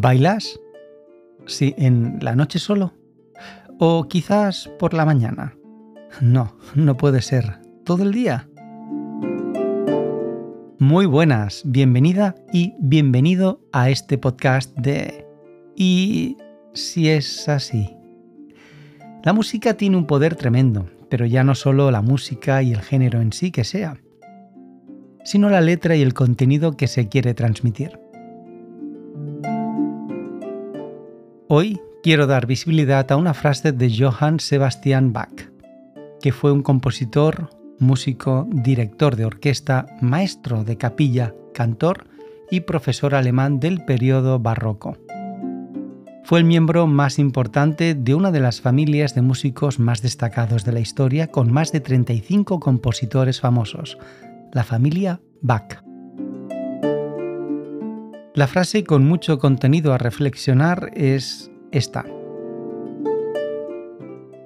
¿Bailas? Sí, en la noche solo. ¿O quizás por la mañana? No, no puede ser. ¿Todo el día? Muy buenas, bienvenida y bienvenido a este podcast de... ¿Y si es así? La música tiene un poder tremendo, pero ya no solo la música y el género en sí que sea, sino la letra y el contenido que se quiere transmitir. Hoy quiero dar visibilidad a una frase de Johann Sebastian Bach, que fue un compositor, músico, director de orquesta, maestro de capilla, cantor y profesor alemán del periodo barroco. Fue el miembro más importante de una de las familias de músicos más destacados de la historia, con más de 35 compositores famosos, la familia Bach. La frase con mucho contenido a reflexionar es esta.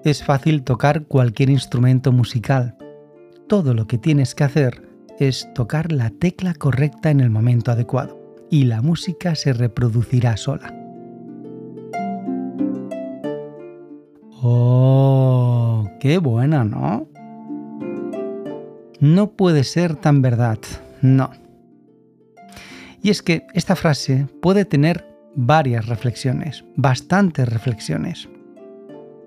Es fácil tocar cualquier instrumento musical. Todo lo que tienes que hacer es tocar la tecla correcta en el momento adecuado y la música se reproducirá sola. ¡Oh! ¡Qué buena, ¿no? No puede ser tan verdad, no. Y es que esta frase puede tener varias reflexiones, bastantes reflexiones.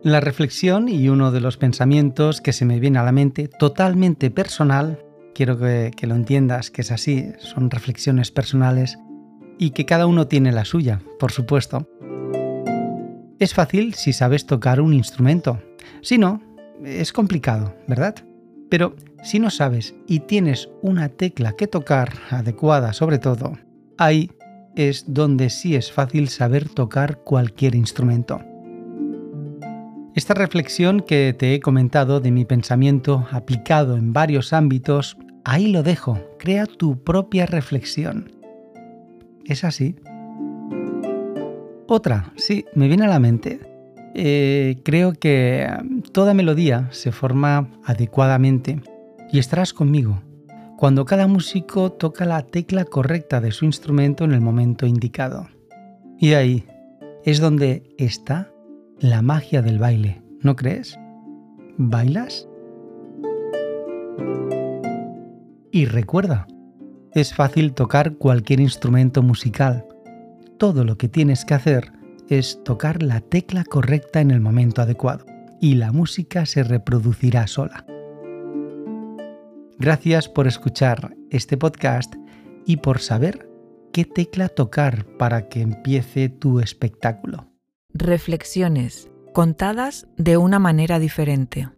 La reflexión y uno de los pensamientos que se me viene a la mente totalmente personal, quiero que, lo entiendas que es así, son reflexiones personales y que cada uno tiene la suya, por supuesto. Es fácil si sabes tocar un instrumento, si no, es complicado, ¿verdad? Pero si no sabes y tienes una tecla que tocar, adecuada sobre todo, ahí es donde sí es fácil saber tocar cualquier instrumento. Esta reflexión que te he comentado de mi pensamiento aplicado en varios ámbitos, ahí lo dejo, crea tu propia reflexión. ¿Es así? Otra, sí, me viene a la mente. Eh, creo que toda melodía se forma adecuadamente y estarás conmigo cuando cada músico toca la tecla correcta de su instrumento en el momento indicado. Y ahí es donde está la magia del baile, ¿no crees? ¿Bailas? Y recuerda, es fácil tocar cualquier instrumento musical. Todo lo que tienes que hacer es tocar la tecla correcta en el momento adecuado y la música se reproducirá sola. Gracias por escuchar este podcast y por saber qué tecla tocar para que empiece tu espectáculo. Reflexiones contadas de una manera diferente.